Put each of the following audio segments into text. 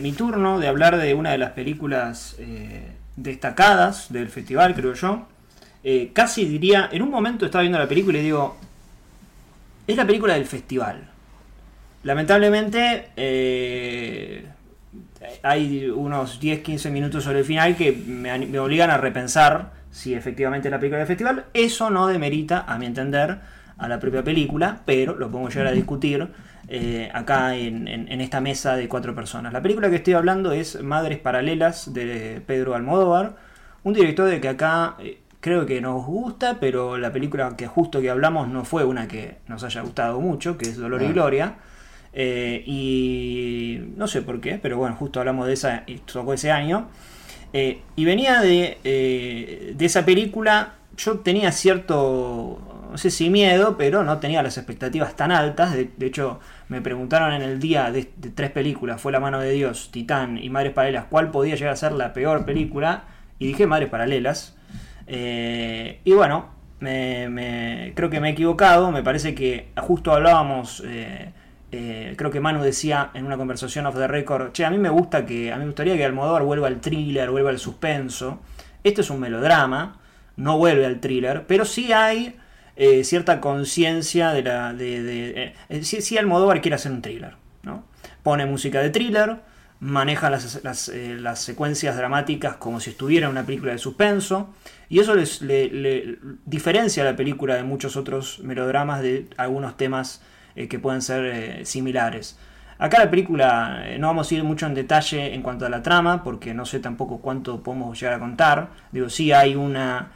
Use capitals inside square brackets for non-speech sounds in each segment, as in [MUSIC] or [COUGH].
mi turno de hablar de una de las películas eh, destacadas del festival, creo yo. Eh, casi diría, en un momento estaba viendo la película y digo, es la película del festival. Lamentablemente, eh, hay unos 10-15 minutos sobre el final que me, obligan a repensar si efectivamente es la película del festival. Eso no demerita, a mi entender, a la propia película, pero lo podemos llegar a discutir eh, acá en, en- en esta mesa de cuatro personas. La película que estoy hablando es Madres Paralelas de Pedro Almodóvar, un director de que acá eh, creo que nos gusta, pero la película que justo que hablamos no fue una que nos haya gustado mucho, que es Dolor y Ah. Gloria. Eh, y no sé por qué, pero bueno, justo hablamos de esa y tocó ese año. Y venía de, de esa película, yo tenía cierto, no sé si miedo, pero no tenía las expectativas tan altas. De, hecho, me preguntaron en el día de, tres películas, fue La mano de Dios, Titán y Madres Paralelas, cuál podía llegar a ser la peor película. Y dije Madres Paralelas. Eh, y bueno, me- creo que me he equivocado. Me parece que justo hablábamos. eh, eh, creo que Manu decía en una conversación off the record. Che, a mí me gusta que. A mí me gustaría que Almodóvar vuelva al thriller, vuelva al suspenso. Este es un melodrama. No vuelve al thriller. Pero sí hay. Eh, cierta conciencia de la. De, eh, sí, sí Almodóvar quiere hacer un thriller. ¿no? Pone música de thriller. Maneja las, las, eh, secuencias dramáticas como si estuviera en una película de suspenso. Y eso les, le, diferencia a la película de muchos otros melodramas de algunos temas que pueden ser similares. Acá la película no vamos a ir mucho en detalle en cuanto a la trama, porque no sé tampoco cuánto podemos llegar a contar. Digo, sí hay una,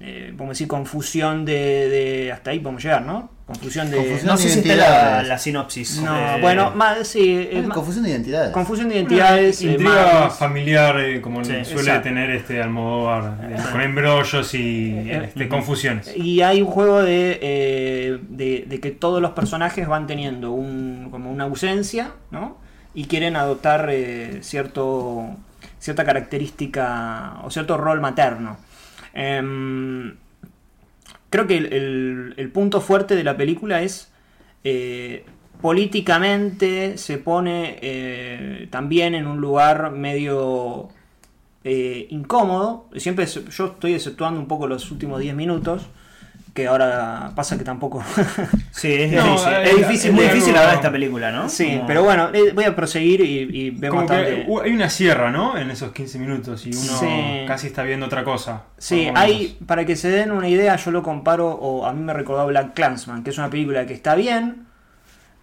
eh, podemos decir, confusión de, de- Hasta ahí podemos llegar, ¿no? Confusión de... Confusión No sé si está la, la sinopsis. No, Eh, bueno, más, sí, eh, Bueno, ma- confusión de identidades. confusión de identidades. eh, Intriga más- familiar, eh, como Sí, suele exacto. tener este Almodóvar, eh, con embrollos y Eh, este, confusiones. Y hay un juego de, eh, de, de que todos los personajes van teniendo un, como una ausencia, ¿no? Y quieren adoptar eh, cierto, cierta característica o cierto rol materno. Em, creo que el, punto fuerte de la película es eh, políticamente se pone eh, también en un lugar medio eh, incómodo. Siempre yo estoy exceptuando un poco los últimos 10 minutos, que ahora pasa que tampoco... [LAUGHS] Sí, es No, difícil. es difícil, es muy difícil hablar de esta película, ¿no? sí, Como- pero bueno, eh, voy a proseguir y, y vemos uh, hay una sierra, ¿no? En esos 15 minutos y uno Sí. casi está viendo otra cosa. Sí, hay, para que se den una idea, yo lo comparo, o a mí me recordó Black Clansman, que es una película que está bien,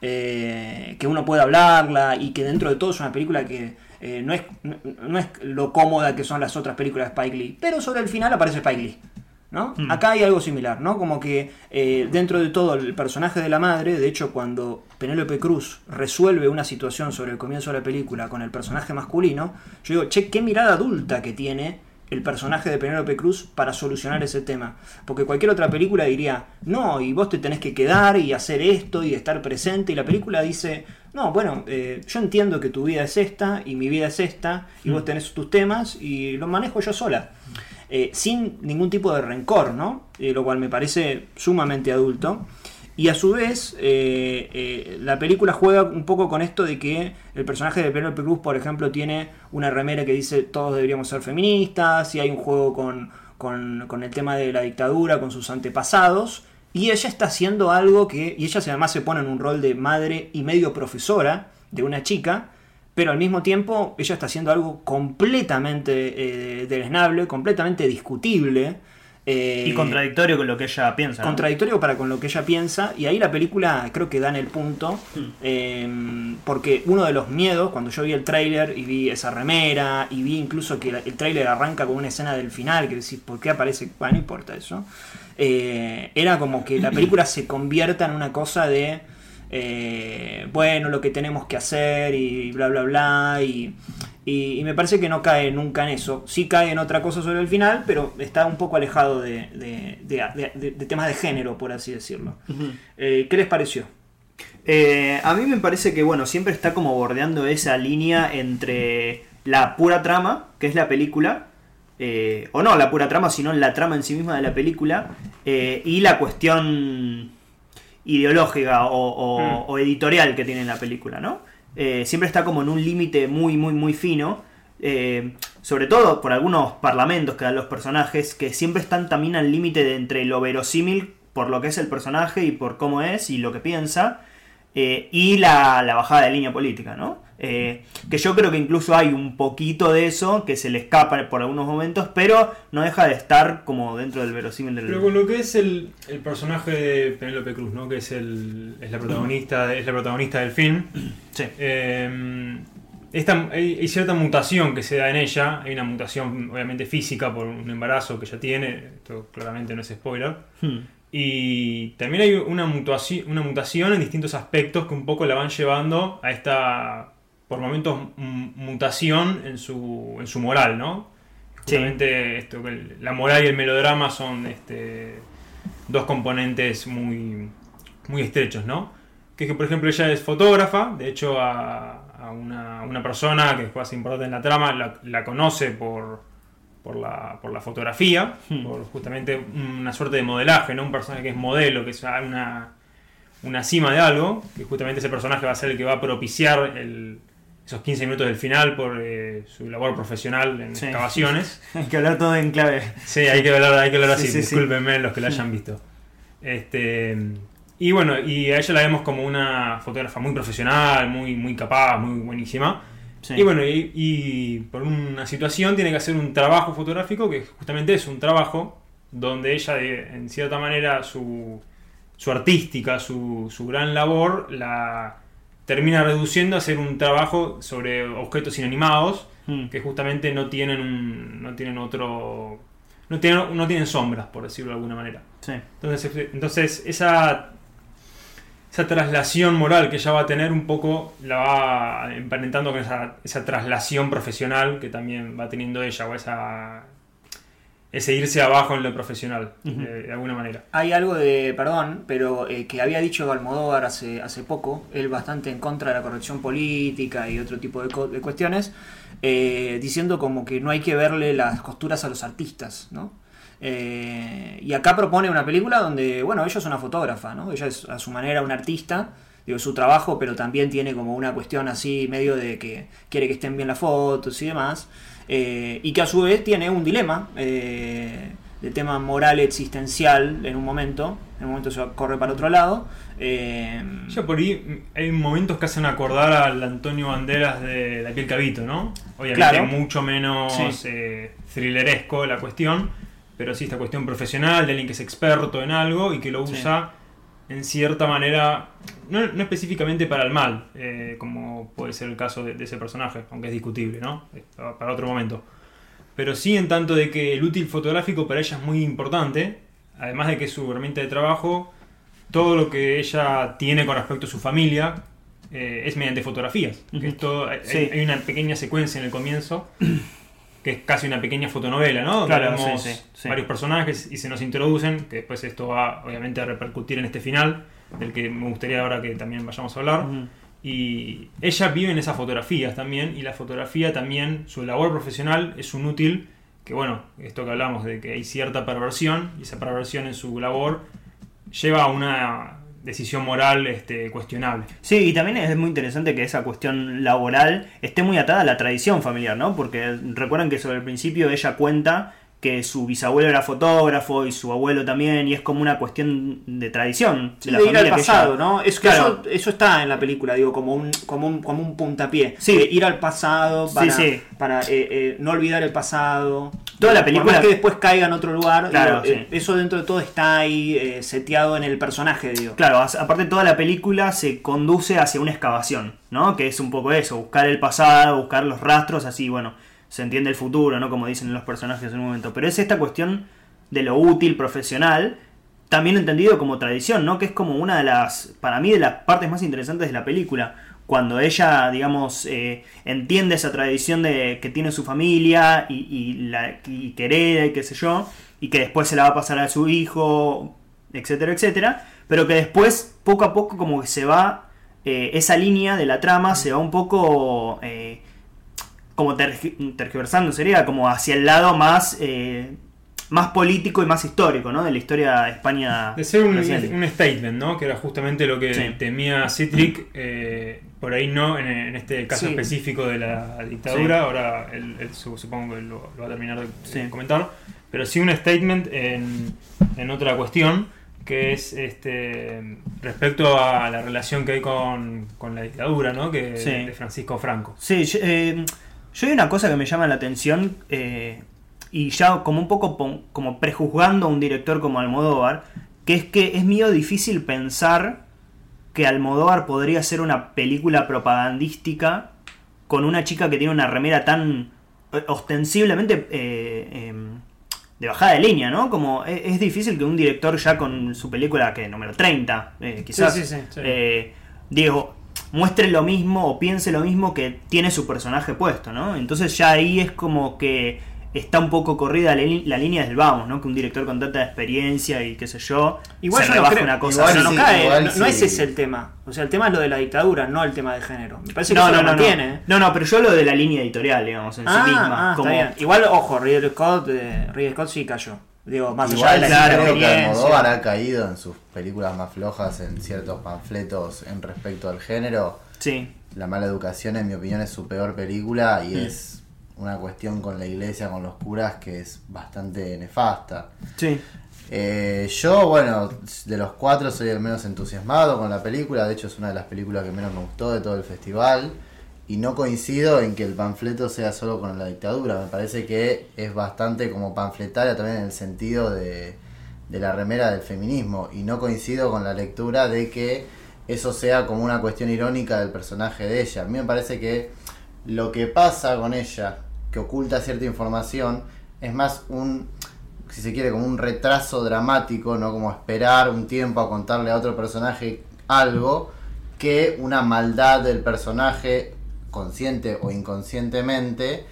eh, que uno puede hablarla y que dentro de todo es una película que eh, no, es, no, no es lo cómoda que son las otras películas de Spike Lee, pero sobre el final aparece Spike Lee. ¿No? Mm. Acá hay algo similar, ¿no? Como que eh, dentro de todo el personaje de la madre, de hecho cuando Penélope Cruz resuelve una situación sobre el comienzo de la película con el personaje masculino, yo digo, che, qué mirada adulta que tiene el personaje de Penélope Cruz para solucionar ese tema. Porque cualquier otra película diría, no, y vos te tenés que quedar y hacer esto y estar presente. Y la película dice, no, bueno, eh, yo entiendo que tu vida es esta y mi vida es esta y vos tenés tus temas y los manejo yo sola. Eh, sin ningún tipo de rencor, ¿no? Eh, lo cual me parece sumamente adulto. Y a su vez, eh, la película juega un poco con esto de que el personaje de Penélope Cruz, por ejemplo, tiene una remera que dice todos deberíamos ser feministas, y hay un juego con, con- con el tema de la dictadura, con sus antepasados, y ella está haciendo algo que, y ella además se pone en un rol de madre y medio profesora de una chica, pero al mismo tiempo ella está haciendo algo completamente eh, deleznable, completamente discutible. eh, Y contradictorio con lo que ella piensa. ¿no? contradictorio para con lo que ella piensa y ahí la película creo que da en el punto Hmm. eh, porque uno de los miedos cuando yo vi el tráiler y vi esa remera y vi incluso que el tráiler arranca con una escena del final que decís ¿por qué aparece? Bueno, no importa eso eh, era como que la película se convierta en una cosa de eh, bueno lo que tenemos que hacer y bla bla bla y, y- y me parece que no cae nunca en eso. Sí cae en otra cosa sobre el final, pero está un poco alejado de, de- de- de- de temas de género, por así decirlo. Eh, ¿Qué les pareció? Eh, a mí me parece que, bueno, siempre está como bordeando esa línea entre la pura trama, que es la película, eh, o no la pura trama, sino la trama en sí misma de la película, eh, y la cuestión ideológica o, o- Mm. o editorial que tiene la película, ¿no? eh, siempre está como en un límite muy, muy, muy fino. eh, sobre todo por algunos parlamentos que dan los personajes, que siempre están también al límite de entre lo verosímil por lo que es el personaje y por cómo es y lo que piensa, eh, y la, la bajada de línea política, ¿no? Eh, que yo creo que incluso hay un poquito de eso que se le escapa por algunos momentos, pero no deja de estar como dentro del verosímil del... Pero con lo que es el, el personaje de Penélope Cruz, ¿no? Que es el es la protagonista, es la protagonista del film. Sí. Eh, esta- hay, hay cierta mutación que se da en ella. Hay una mutación, obviamente, física por un embarazo que ella tiene. Esto claramente no es spoiler. Hmm. Y también hay una mutación, una mutación en distintos aspectos que un poco la van llevando a esta, por momentos, m- mutación en su, en su moral, ¿no? Sí. Justamente esto, que el- la moral y el melodrama son este, dos componentes muy, muy estrechos, ¿no? Que es que, por ejemplo, ella es fotógrafa, de hecho a, a una, una persona que es importante en la trama la, la conoce por, por, la, por la fotografía, Hmm. por justamente una suerte de modelaje, ¿no? Un personaje que es modelo, que es una, una cima de algo, que justamente ese personaje va a ser el que va a propiciar el- esos 15 minutos del final por eh, su labor profesional en Sí. excavaciones. [LAUGHS] Hay que hablar todo en clave. Sí, hay que hablar, hay que hablar Sí, así, sí, sí. discúlpenme los que la hayan visto. Este, y bueno, y a ella la vemos como una fotógrafa muy profesional, muy, muy capaz, muy buenísima. Y bueno, y, y por una situación tiene que hacer un trabajo fotográfico que justamente es un trabajo donde ella, en cierta manera, su, su artística, su, su gran labor, la termina reduciendo a hacer un trabajo sobre objetos inanimados Hmm. que justamente no tienen un, no tienen otro no tienen, no tienen sombras por decirlo de alguna manera Sí. entonces entonces esa esa traslación moral que ella va a tener un poco la va emparentando con esa, esa traslación profesional que también va teniendo ella o esa ese irse abajo en lo profesional Ujú. de, de alguna manera Hay algo de, perdón, pero eh, que había dicho Almodóvar hace, hace poco, él bastante en contra de la corrección política y otro tipo de, co- de cuestiones, eh, diciendo como que no hay que verle las costuras a los artistas, ¿no? Eh, y acá propone una película donde, bueno, ella es una fotógrafa, ¿no? Ella es a su manera una artista, digo, su trabajo, pero también tiene como una cuestión así, medio de que quiere que estén bien las fotos y demás, eh, y que a su vez tiene un dilema eh, de tema moral existencial en un momento, en un momento se corre para otro lado. eh, Ya por ahí hay momentos que hacen acordar al Antonio Banderas de La piel cabito, ¿no? Obviamente Claro. mucho menos Sí. eh, thrilleresco la cuestión, pero sí esta cuestión profesional de alguien que es experto en algo y que lo Sí. En cierta manera, no, no específicamente para el mal, eh, como puede ser el caso de, de ese personaje, aunque es discutible, ¿no? Para otro momento. Pero sí en tanto de que el útil fotográfico para ella es muy importante, además de que es su herramienta de trabajo, todo lo que ella tiene con respecto a su familia eh, es mediante fotografías. que Ujú. es todo- hay, Sí. hay una pequeña secuencia en el comienzo que es casi una pequeña fotonovela, ¿no? Claro, vemos sí, sí, varios personajes y se nos introducen, que después esto va obviamente a repercutir en este final, del que me gustaría ahora que también vayamos a hablar. Ujú. Y ella vive en esas fotografías también, y la fotografía también, su labor profesional es un útil, que bueno, esto que hablamos de que hay cierta perversión, y esa perversión en su labor lleva a una decisión moral este, cuestionable. Sí, y también es muy interesante que esa cuestión laboral esté muy atada a la tradición familiar, ¿no? Porque recuerden que sobre el principio ella cuenta que su bisabuelo era fotógrafo y su abuelo también, y es como una cuestión de tradición. Sí, de de, la ir al que pasado, ella- ¿no? Es que Claro. eso, eso está en la película, digo, como un, como un, como un puntapié. Sí. De ir al pasado para, Sí, sí. para eh, eh, no olvidar el pasado. Toda la Por película- más que después caiga en otro lugar, Claro, digo, eh, eso dentro de todo está ahí eh, seteado en el personaje, digo. Claro, aparte toda la película se conduce hacia una excavación, ¿no? Que es un poco eso, buscar el pasado, buscar los rastros, así, bueno, se entiende el futuro, ¿no? Como dicen los personajes en un momento. Pero es esta cuestión de lo útil, profesional, también entendido como tradición, ¿no? Que es como una de las, para mí, de las partes más interesantes de la película. Cuando ella, digamos, eh, entiende esa tradición de que tiene su familia y, y la, y que hereda y qué sé yo, y que después se la va a pasar a su hijo, etcétera, etcétera, pero que después, poco a poco, como que se va, eh, esa línea de la trama se va un poco, eh, como tergi- tergiversando, sería como hacia el lado más, eh, más político y más histórico, ¿no? De la historia de España. De ser un, un statement, ¿no? Que era justamente lo que Sí. temía Citric, eh, por ahí no, en, en este caso Sí. específico de la dictadura, Sí. ahora él, él su- supongo que lo, lo va a terminar de, comentar, pero sí un statement en, en otra cuestión, que es este respecto a la relación que hay con, con la dictadura, ¿no? Que, Sí. de Francisco Franco. Sí, yo, eh, yo hay una cosa que me llama la atención eh, y ya como un poco como prejuzgando a un director como Almodóvar, que es que es mío difícil pensar que Almodóvar podría hacer una película propagandística con una chica que tiene una remera tan eh, ostensiblemente eh, em, de bajada de línea, ¿no? Como es, es difícil que un director ya con su película que número 30, eh, quizás Sí, sí, sí, digo, muestre lo mismo o piense lo mismo que tiene su personaje puesto, ¿no? Entonces ya ahí es como que está un poco corrida la, línea del vamos, ¿no? Que un director con tanta experiencia y qué sé yo, Igual se yo no creo- una cosa igual no sí, cae, igual no, no sí. es ese el tema. O sea, el tema es lo de la dictadura, no el tema de género. Me parece que No, eso no, lo no, no. mantiene. No, no, pero yo lo de la línea editorial, digamos, en ah, sí misma. ah, está como, bien. Igual, ojo, Ridley Scott, eh, Ridley Scott sí cayó. Digo, más Igual allá de la claro, que. Almodóvar ha caído en sus películas más flojas en ciertos panfletos en respecto al género. Sí, La mala educación, en mi opinión, es su peor película y es una cuestión con la iglesia, con los curas, que es bastante nefasta. sí. Eh, yo, bueno, de los cuatro soy el menos entusiasmado con la película. De hecho, es una de las películas que menos me gustó de todo el festival. Y no coincido en que el panfleto sea solo con la dictadura. Me parece que es bastante como panfletaria también en el sentido de, de la remera del feminismo. Y no coincido con la lectura de que eso sea como una cuestión irónica del personaje de ella. A mí me parece que lo que pasa con ella, que oculta cierta información, es más un si se quiere, como un retraso dramático, ¿no? Como esperar un tiempo a contarle a otro personaje algo, que una maldad del personaje, consciente o inconscientemente,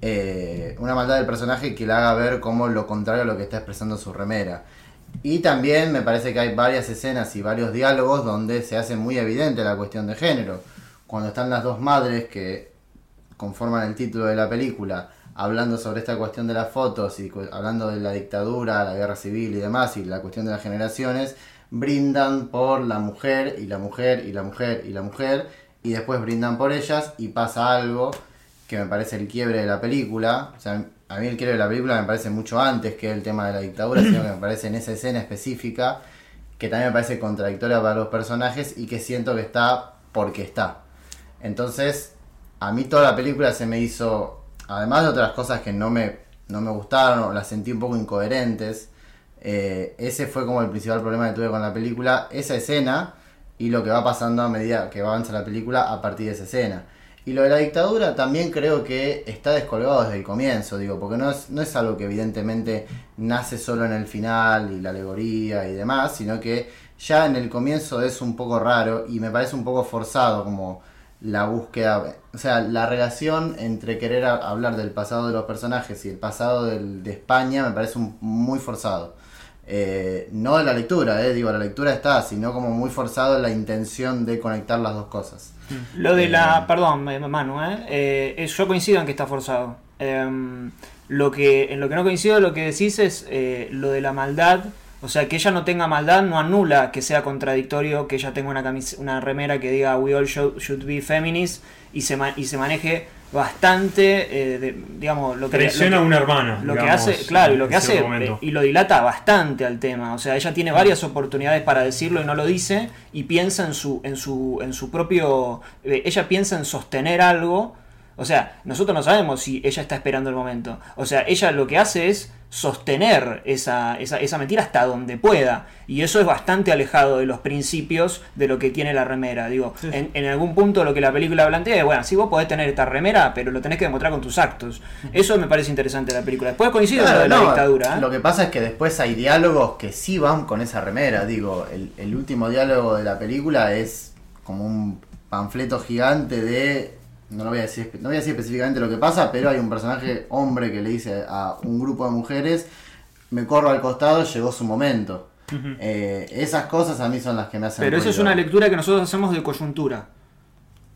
eh, una maldad del personaje que le haga ver como lo contrario a lo que está expresando su remera. Y también me parece que hay varias escenas y varios diálogos donde se hace muy evidente la cuestión de género. Cuando están las dos madres que conforman el título de la película, hablando sobre esta cuestión de las fotos y hablando de la dictadura, la guerra civil y demás, y la cuestión de las generaciones, brindan por la mujer y la mujer y la mujer y la mujer, y después brindan por ellas y pasa algo que me parece el quiebre de la película. O sea, a mí el quiebre de la película me parece mucho antes que el tema de la dictadura, sino que me parece en esa escena específica, que también me parece contradictoria para los personajes y que siento que está porque está. Entonces, a mí toda la película se me hizo, además de otras cosas que no me, no me gustaron o las sentí un poco incoherentes, eh, ese fue como el principal problema que tuve con la película, esa escena y lo que va pasando a medida que avanza la película a partir de esa escena. Y lo de la dictadura también creo que está descolgado desde el comienzo, digo, porque no es, no es algo que evidentemente nace solo en el final y la alegoría y demás, sino que ya en el comienzo es un poco raro y me parece un poco forzado como la búsqueda, o sea, la relación entre querer hablar del pasado de los personajes y el pasado de España me parece un- muy forzado. Eh, no de la lectura, eh, digo, la lectura está, sino como muy forzado la intención de conectar las dos cosas. Lo de Eh, la. Perdón, eh, Manu, ¿eh? Eh, es- yo coincido en que está forzado. Em, lo que, en lo que no coincido, lo que decís es lo de la maldad. O sea, que ella no tenga maldad no anula que sea contradictorio que ella tenga una, una remera que diga We all should, should be feminist y se, ma- y se maneje bastante, eh, de- digamos, lo que... Traiciona a una hermana. lo que hace, claro, y lo que hace, momento. eh, y lo dilata bastante al tema. O sea, ella tiene varias oportunidades para decirlo y no lo dice, y piensa en su, en su, en su propio. eh, ella piensa en sostener algo. O sea, nosotros no sabemos si ella está esperando el momento. O sea, ella lo que hace es sostener esa, esa, esa mentira hasta donde pueda. Y eso es bastante alejado de los principios de lo que tiene la remera. Digo, en, en algún punto lo que la película plantea es, bueno, sí vos podés tener esta remera, pero lo tenés que demostrar con tus actos. Eso me parece interesante de la película. Después coincido con lo de la dictadura. ¿eh? Lo que pasa es que después hay diálogos que sí van con esa remera. Digo, el, el último diálogo de la película es como un panfleto gigante de. No, lo voy a decir, no voy a decir específicamente lo que pasa, pero hay un personaje hombre que le dice a un grupo de mujeres: Me corro al costado, llegó su momento. Eh, esas cosas a mí son las que me hacen. Pero eso es ruido. una lectura que nosotros hacemos de coyuntura.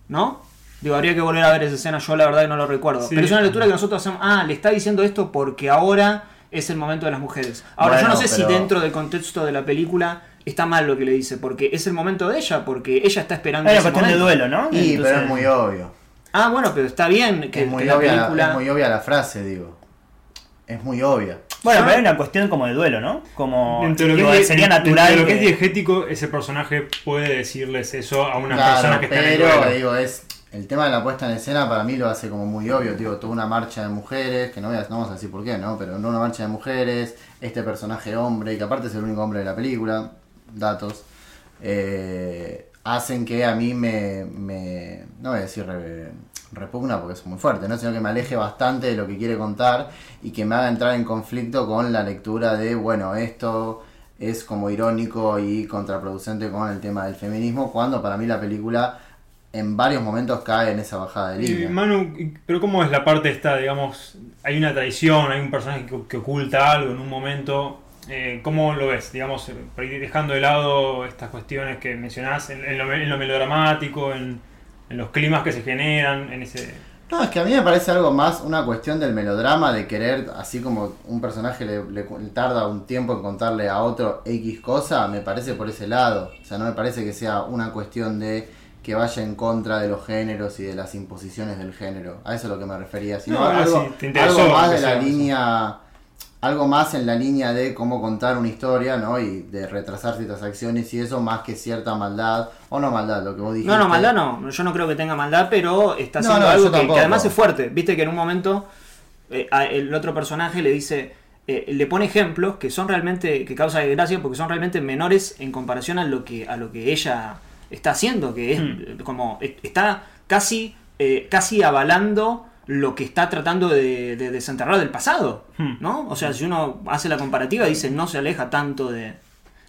¿No? Digo, habría que volver a ver esa escena, yo la verdad que no lo recuerdo. Sí. Pero es una lectura que nosotros hacemos, ah, le está diciendo esto porque ahora es el momento de las mujeres. Ahora, yo no sé si dentro del contexto de la película está mal lo que le dice, porque es el momento de ella, porque ella está esperando Hay una cuestión de duelo, ¿no? Y, Entonces- pero es muy obvio. Ah, bueno, pero está bien que, es, muy que la obvia la, película... es muy obvia la frase, digo. Es muy obvia. Bueno, pero hay una cuestión como de duelo, ¿no? Como Dentro de lo que es, sería natural. lo que es diegético, ese personaje puede decirles eso a una Claro, persona que está en el pero duelo. digo, es el tema de la puesta en escena para mí lo hace como muy obvio, digo, tuvo una marcha de mujeres, que no, voy a- no vamos a decir por qué, ¿no? Pero no una marcha de mujeres, este personaje hombre, que aparte es el único hombre de la película, datos, eh, hacen que a mí me, me no voy a decir re- repugna porque es muy fuerte, ¿no? Sino que me aleje bastante de lo que quiere contar y que me haga entrar en conflicto con la lectura de, bueno, esto es como irónico y contraproducente con el tema del feminismo, cuando para mí la película en varios momentos cae en esa bajada de Y, línea. Manu, y- pero ¿cómo es la parte esta, digamos, hay una traición, hay un personaje que, que oculta algo en un momento? Eh, ¿Cómo lo ves? Digamos, eh, dejando de lado estas cuestiones que mencionás en, en lo, en lo melodramático, en, en los climas que se generan, en ese... No, es que a mí me parece algo más una cuestión del melodrama, de querer, así como un personaje le, le cu- tarda un tiempo en contarle a otro X cosa, me parece por ese lado. O sea, no me parece que sea una cuestión de que vaya en contra de los géneros y de las imposiciones del género. A eso es lo que me refería. Sino No, algo, sí, te interesó algo más de la sea línea algo más en la línea de cómo contar una historia, ¿no? Y de retrasar ciertas acciones y eso, más que cierta maldad, o no maldad, lo que vos dijiste. No, no, maldad no. Yo no creo que tenga maldad, pero está haciendo no, algo yo que, que además es fuerte. Viste que en un momento eh, a- el otro personaje le dice, eh, le pone ejemplos que son realmente, que causa gracia porque son realmente menores en comparación a lo que, a lo que ella está haciendo, que es Hmm. como, eh, está casi, eh, casi avalando lo que está tratando de, de desenterrar del pasado, Hmm. ¿no? O sea, si uno hace la comparativa, dice, no se aleja tanto de...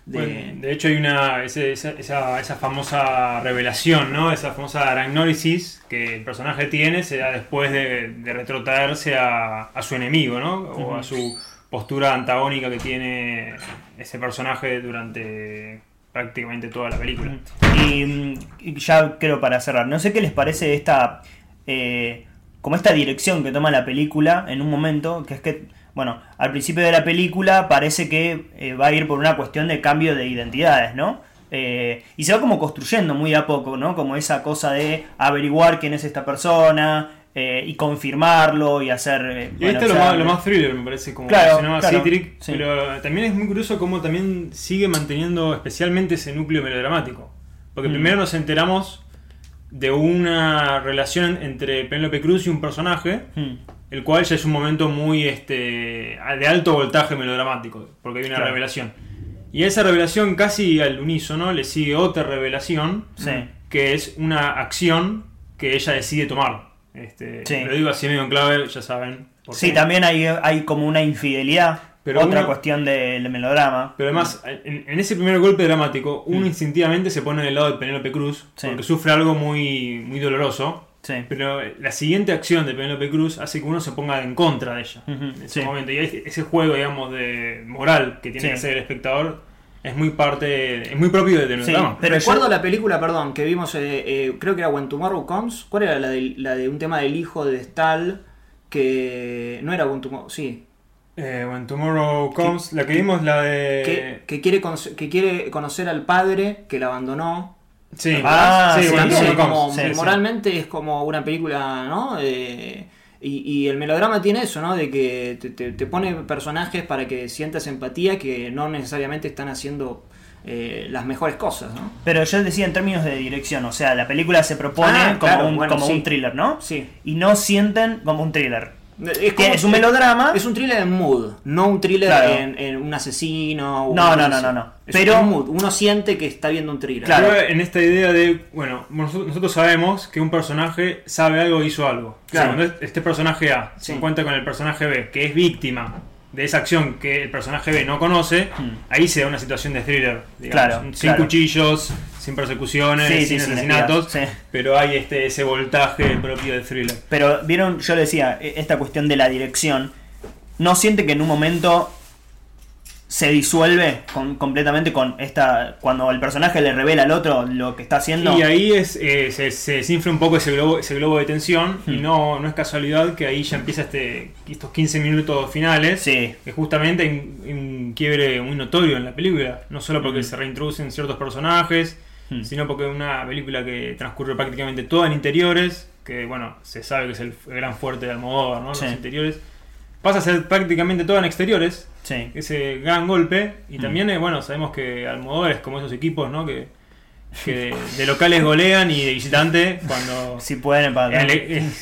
de- Bueno, de hecho hay una ese- esa, esa, esa famosa revelación, ¿no? Esa famosa aragnórisis que el personaje tiene se da después de, de retrotraerse a, a su enemigo, ¿no? O a su postura antagónica que tiene ese personaje durante prácticamente toda la película. Y, mm, y ya creo para cerrar, no sé qué les parece esta eh, como esta dirección que toma la película en un momento, que es que, bueno, al principio de la película parece que eh, va a ir por una cuestión de cambio de identidades, ¿no? Eh, y se va como construyendo muy a poco, ¿no? Como esa cosa de averiguar quién es esta persona eh, y confirmarlo y hacer... eh, Y ahí bueno, está o lo, más, lo más thriller, me parece, como Claro, mencionaba claro, Citric, sí. pero también es muy curioso cómo también sigue manteniendo especialmente ese núcleo melodramático. Porque Mm. primero nos enteramos de una relación entre Penélope Cruz y un personaje, hmm, el cual ya es un momento muy este de alto voltaje melodramático, porque hay una Claro. revelación. Y a esa revelación casi al unísono le sigue otra revelación, Sí. que es una acción que ella decide tomar. Este, Sí. Lo digo así medio en clave, ya saben. por Sí, qué. también hay, hay como una infidelidad, Pero otra uno- cuestión del melodrama. Pero además, en, en ese primer golpe dramático, uno instintivamente se pone del lado de Penélope Cruz, Sí. porque sufre algo muy, muy doloroso. Sí. Pero la siguiente acción de Penélope Cruz hace que uno se ponga en contra de ella en ese sí. momento. Y ese juego, digamos, de moral que tiene Sí. que hacer el espectador es muy parte, es muy propio de Sí, melodrama. pero Recuerdo yo- la película, perdón, que vimos, eh, eh, creo que era When Tomorrow Comes. ¿Cuál era la de, la de un tema del hijo de Stahl? Que no era When Tomorrow, sí. Eh, When Tomorrow Comes, la que vimos, la de... Que, que quiere conocer, que quiere conocer al padre que la abandonó. Sí, Ah, sí, sí, sí, como, moralmente es como una película, ¿no? Eh, y, y el melodrama tiene eso, ¿no? De que te, te- te pone personajes para que sientas empatía que no necesariamente están haciendo eh, las mejores cosas, ¿no? Pero yo decía en términos de dirección, o sea, la película se propone Ah, como, claro, un, bueno, como sí. un thriller, ¿no? Sí. Y no sienten como un thriller. Es, un melodrama. Es un thriller en mood, no un thriller Claro. en, en un asesino. o No, un- no, no, no, no. Es Pero- un mood. Uno siente que está viendo un thriller. Claro. Yo en esta idea de, bueno, nosotros, sabemos que un personaje sabe algo e hizo algo. Claro. Cuando este personaje A se encuentra con el personaje B, que es víctima de esa acción que el personaje B no conoce, Hmm. ahí se da una situación de thriller. digamos, Claro, sin claro. cuchillos, sin persecuciones, Sí, sí, sin sin asesinatos, sí. pero hay este ese voltaje propio del thriller. Pero vieron, yo decía, e- esta cuestión de la dirección, no siente que en un momento se disuelve con- completamente con esta. Cuando el personaje le revela al otro lo que está haciendo. Y ahí es, eh, se, se desinfla un poco ese globo, ese globo de tensión y Hmm. no, no es casualidad que ahí ya empieza este, estos 15 minutos finales Sí. que justamente un quiebre muy notorio en la película, no solo porque Mm. se reintroducen ciertos personajes, Mm. sino porque es una película que transcurre prácticamente toda en interiores, que bueno, se sabe que es el, gran fuerte de Almodóvar, ¿no? Sí. Los interiores. Pasa a ser prácticamente toda en exteriores, Sí. ese gran golpe. Y Mm. también, eh, bueno, sabemos que Almodóvar es como esos equipos, ¿no? Que, que de, de locales golean y de visitante cuando... Si pueden empatar. El,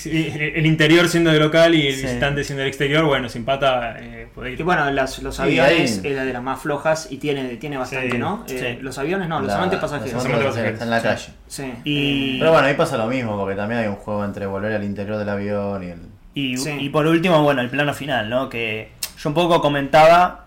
el- el interior siendo de local y el Sí. visitante siendo del exterior, bueno, se empata, eh, puede ir. Y bueno, las- los aviones es la de las más flojas y tiene, tiene bastante, Sí, ¿no? Eh, sí. Los aviones no, los La- amantes los pasajeros. amantes pasajeros. Está en la calle. Sí. Y- Pero bueno, ahí pasa lo mismo, porque también hay un juego entre volver al interior del avión y el. Y, Sí. y por último, bueno, el plano final, ¿no? Que yo un poco comentaba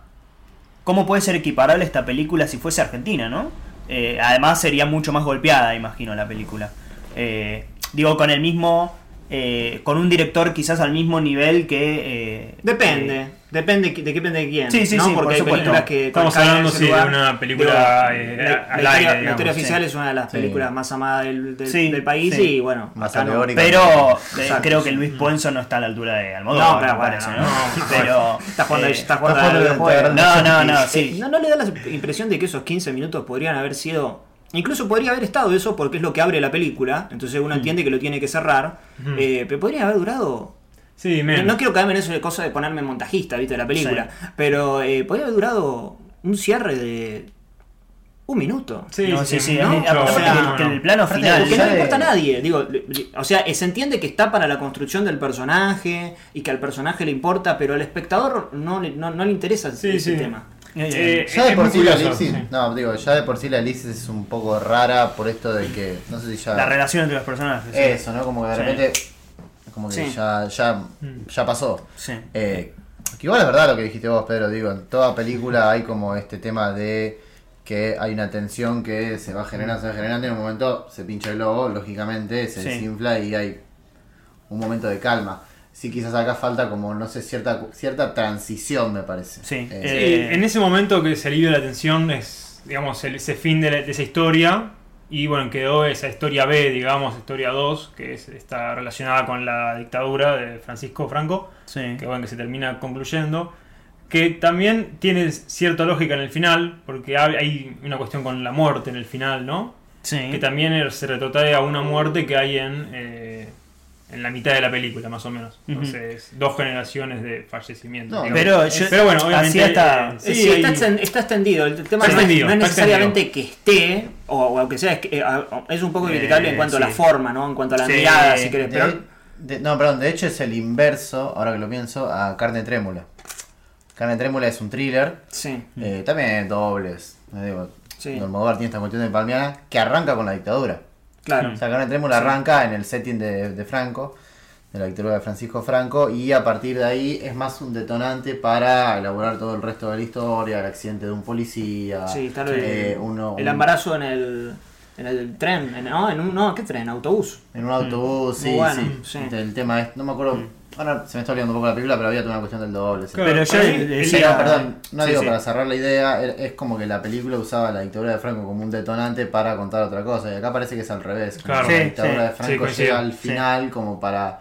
cómo puede ser equiparable esta película si fuese argentina, ¿no? Eh, además sería mucho más golpeada, imagino, la película. Eh, digo, con el mismo... eh, con un director quizás al mismo nivel que... eh, Depende, eh, depende de qué depende de quién. Sí, sí, ¿no? sí, Porque por hay supuesto. películas que Estamos hablando, sí, de lugar. una película, Digo, eh, la, al la aire, historia, la historia sí. oficial es una de las Sí. películas más amadas del, del- Sí, del país sí. y bueno, Más no. pero eh, Exacto, creo que sí. Luis Puenzo no está a la altura de Almodóvar, No, claro, me bueno, parece, no, ¿no? no. Pero... Está jugando, eh, está jugando está jugando videojuego. al No, no, no, Eh, sí. ¿no, no le da la impresión de que esos 15 minutos podrían haber sido... Incluso podría haber estado eso porque es lo que abre la película, entonces Mm. uno entiende que lo tiene que cerrar, Ujú. eh, pero podría haber durado... Sí, No, no quiero caerme en eso de cosa de ponerme montajista, ¿viste? De la película, pero eh, podría haber durado un cierre de un minuto. Sí, No, sí, sí, aparte o sea, que- no, que no. el plano final... Porque no le importa a nadie, digo, o sea, se entiende que está para la construcción del personaje y que al personaje le importa, pero al espectador no le, no, no le interesa Sí, ese sí. tema. Eh, Ya de por sí la sí. no, digo, ya de por sí la es un poco rara por esto de que, no sé si ya... La relación entre los personajes. Eso, ¿no? Como que de repente, como que ya, ya, Mm. ya pasó. Sí. Eh, que igual es verdad lo que dijiste vos, Pedro, digo, en toda película hay como este tema de que hay una tensión que se va generando, se va generando y en un momento se pincha el globo, lógicamente, se desinfla y hay un momento de calma. Sí, quizás acá falta como, no sé, cierta, cierta transición, me parece. Sí, Eh, Eh, en ese momento que se alivia la tensión es, digamos, el- ese fin de, la- de esa historia. Y bueno, quedó esa historia B, digamos, historia 2, que es, está relacionada con la dictadura de Francisco Franco, sí. que bueno, que se termina concluyendo. Que también tiene cierta lógica en el final, porque hay- hay una cuestión con la muerte en el final, ¿no? Sí. Que también er- se retrotrae a una muerte que hay en, eh, en la mitad de la película, más o menos. Entonces, dos generaciones de fallecimiento. No. Pero, yo, Pero bueno, obviamente, así está- eh, Sí, Sí, está, hay- exten- está extendido. El tema no, es- extendido, no es necesariamente que esté, o, o aunque sea, es, que, eh, un poco Eh, criticable en cuanto a la forma, ¿no? En cuanto a la Sí, mirada, si querés. Pero de- no, perdón, de hecho es el inverso, ahora que lo pienso, a Carne Trémula. Carne Trémula es un thriller, sí, eh, también dobles. eh, digo, Sí. Almodóvar tiene esta cuestión de Palmiana que arranca con la dictadura. Claro. O sea, Carne Trémula arranca en el setting de, de Franco, de la dictadura de Francisco Franco, y a partir de ahí es más un detonante para elaborar todo el resto de la historia, el accidente de un policía, Sí, eh, uno- el embarazo en el, en el tren, en, no, en un, no, ¿qué tren? Autobús. en un autobús, sí, Muy bueno, sí, sí. El tema es, no me acuerdo, ahora se me está olvidando un poco la película, pero había toda una cuestión del doble. sí. Claro, Pero yo mí, Sí, perdón, no sí, digo para cerrar la idea, er- es como que la película usaba la dictadura de Franco como un detonante para contar otra cosa, y acá parece que es al revés, Claro. que la dictadura de Franco llega al final como para...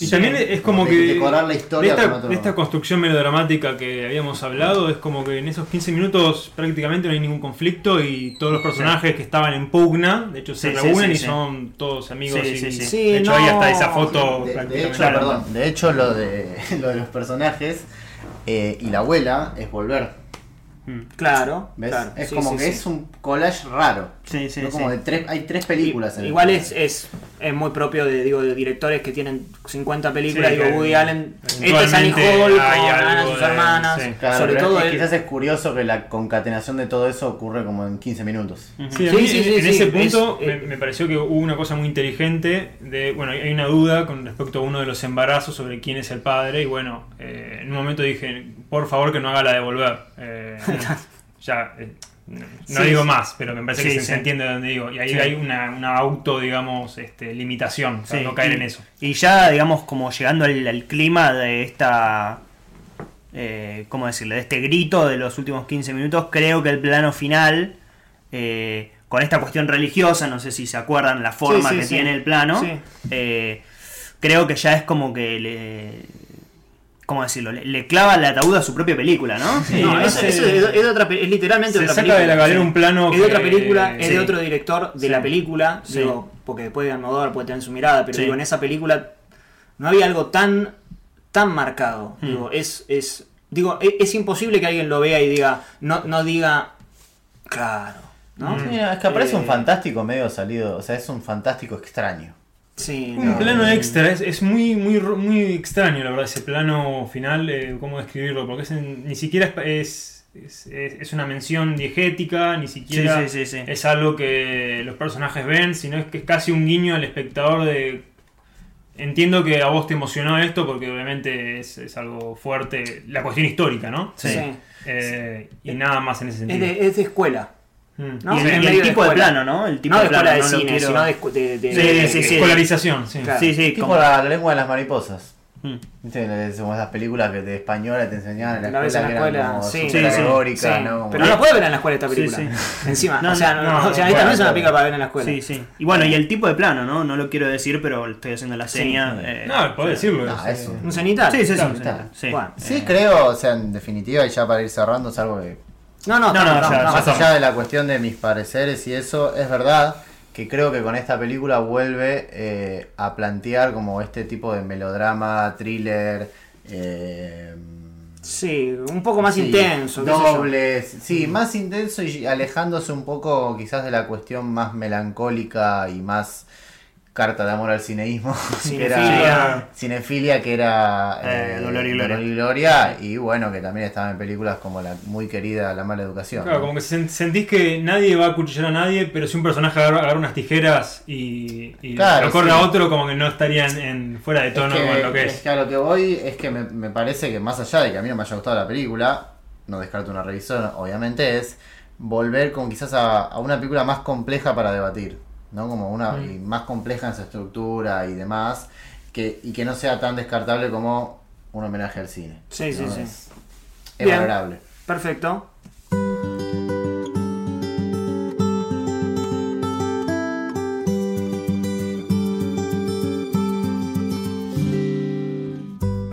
Y también es como que. decorar la historia de esta, con otro- de esta construcción melodramática que habíamos hablado, es como que en esos 15 minutos prácticamente no hay ningún conflicto y todos los personajes que estaban en pugna, de hecho, se Sí, reúnen sí, y sí. son todos amigos. Sí, y, sí, sí. Sí, de hecho, no. ahí hasta esa foto De, hecho, Claro. perdón, de hecho lo de, [LAUGHS] lo de los personajes eh, y la abuela es volver. Mm. Claro, ¿Ves? claro. es sí, como sí, que sí. es un collage raro. Sí, sí, ¿no? como sí. de tres, hay tres películas en el Igual es, es, es muy propio de, digo, de directores que tienen 50 películas. Sí, digo, Woody Allen. Este es Annie Hall Ana, sus hermanas. sí. Claro, sobre todo es- él- quizás es curioso que la concatenación de todo eso ocurre como en 15 minutos. Ujú. Sí, a Sí, mí sí, en, sí, en sí, ese es- punto eh, me, me pareció que hubo una cosa muy inteligente de, bueno, hay una duda con respecto a uno de los embarazos sobre quién es el padre y bueno, eh, en un momento dije, por favor que no haga la de volver. Eh, [LAUGHS] ya, eh, no Sí, digo más, pero me parece que se, sí. se entiende de dónde digo. Y ahí Sí. hay una, una auto, digamos, este, limitación, para Sí, no caer y- en eso. Y ya, digamos, como llegando al, al clima de esta eh, ¿cómo decirlo? De este grito de los últimos 15 minutos, creo que el plano final, eh, con esta cuestión religiosa, no sé si se acuerdan la forma Sí, sí, que sí. tiene el plano, Sí. eh, creo que ya es como que le... ¿Cómo decirlo? Le, le clava el ataúd a su propia película, ¿no? Sí, no, es, es otra es literalmente Se otra saca película. de la galera un plano Es de otra película, es sí. de otro director de Sí. la película, Sí. digo, porque después de Almodóvar puede tener su mirada, pero Sí. digo, en esa película no había algo tan tan marcado. Hmm. Digo, es, es digo, es, es imposible que alguien lo vea y diga, no, no diga, claro, ¿no? Sí, es que aparece Eh, un fantástico medio salido, o sea, es un fantástico extraño. Sí, Un no. plano extra, es, es muy, muy, muy extraño la verdad ese plano final, eh, cómo describirlo, porque es en- ni siquiera es, es, es- una mención diegética, ni siquiera Sí, sí, es algo que los personajes ven, sino es que es casi un guiño al espectador de... Entiendo que a vos te emocionó esto porque obviamente es, es algo fuerte, la cuestión histórica, ¿no? Sí. Eh, y nada más en ese Es sentido. de, es de escuela. Mm. ¿no? y el, En y el medio de tipo de escuela. plano, ¿no? El tipo No de plano, escuela de no cine, quiero- sino de, escu- de, de- Sí, de- sí, sí. Escolarización, sí. Claro. Sí, sí, Tipo como- la, la lengua de las mariposas. Mm. Como esas películas que de española te enseñaban en la vez en escuela, la eran escuela, como sí, sí, sí. ¿no? Como- Pero no la puede ver en la escuela esta película. sí. Encima, No, o sea, no, no, no, o sea, esta no es una película para ver en la escuela. Sí, sí. Y bueno, y el tipo de plano, ¿no? No lo quiero decir, pero estoy haciendo la seña. Sí. eh, No, podés decirlo. No, eh, ¿Un cenital? Sí, sí, sí. Sí, creo, o sea, en definitiva, y ya para ir cerrando, es algo que No, no, No, no, no, no, ya- no. Más allá de la cuestión de mis pareceres y eso, es verdad que creo que con esta película vuelve eh, a plantear como este tipo de melodrama, thriller, eh, Sí, un poco más sí, intenso. dobles, sí, más intenso y alejándose un poco quizás de la cuestión más melancólica y más carta de amor al cineísmo, [LAUGHS] que era Cinefilia. cinefilia, que era Eh, Dolor y Gloria. Gloria, y bueno, que también estaba en películas como la muy querida La mala educación. Claro, ¿no? como que sen- sentís que nadie va a cuchillar a nadie, pero si un personaje agarra, agarra unas tijeras y, y Claro, lo corre sí. a otro, como que no estarían en, fuera de tono es que, con lo que es es. que a lo que voy es que me, me parece que más allá de que a mí no me haya gustado la película, no descarto una revisión, obviamente, es volver como quizás a, a una película más compleja para debatir, ¿no? Como una Mm. y más compleja en su estructura y demás, que, y que no sea tan descartable como un homenaje al cine. Sí, sí, ¿no? sí. Es, es valorable. Perfecto.